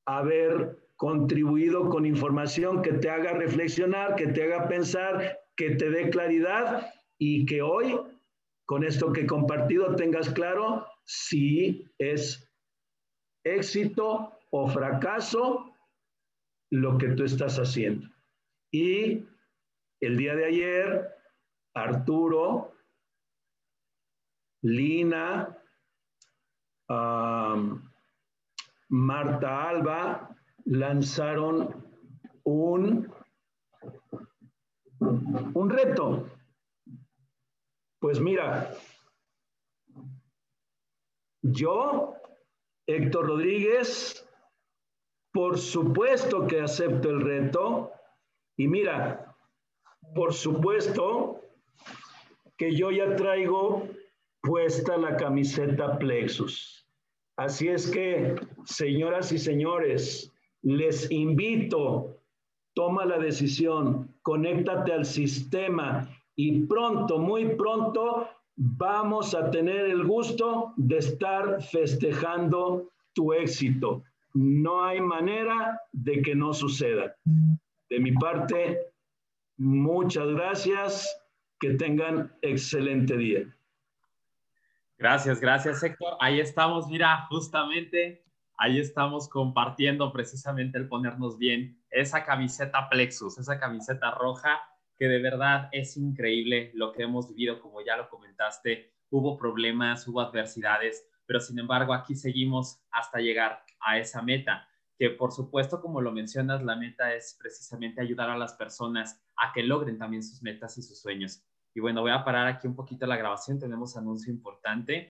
haber contribuido con información que te haga reflexionar, que te haga pensar, que te dé claridad y que hoy, con esto que he compartido, tengas claro si es éxito o fracaso lo que tú estás haciendo. Y el día de ayer, Arturo Lina, Marta Alba lanzaron un, un reto. Pues mira, yo, Héctor Rodríguez, por supuesto que acepto el reto. Y mira, por supuesto que yo ya traigo puesta la camiseta Plexus. Así es que, señoras y señores, les invito, toma la decisión, conéctate al sistema y pronto, muy pronto, vamos a tener el gusto de estar festejando tu éxito. No hay manera de que no suceda. De mi parte, muchas gracias. Que tengan excelente día. Gracias, gracias Héctor. Ahí estamos, mira, justamente ahí estamos compartiendo precisamente el ponernos bien esa camiseta Plexus, esa camiseta roja que de verdad es increíble lo que hemos vivido, como ya lo comentaste, hubo problemas, hubo adversidades, pero sin embargo aquí seguimos hasta llegar a esa meta, que por supuesto, como lo mencionas, la meta es precisamente ayudar a las personas a que logren también sus metas y sus sueños. Y bueno, voy a parar aquí un poquito la grabación, tenemos anuncio importante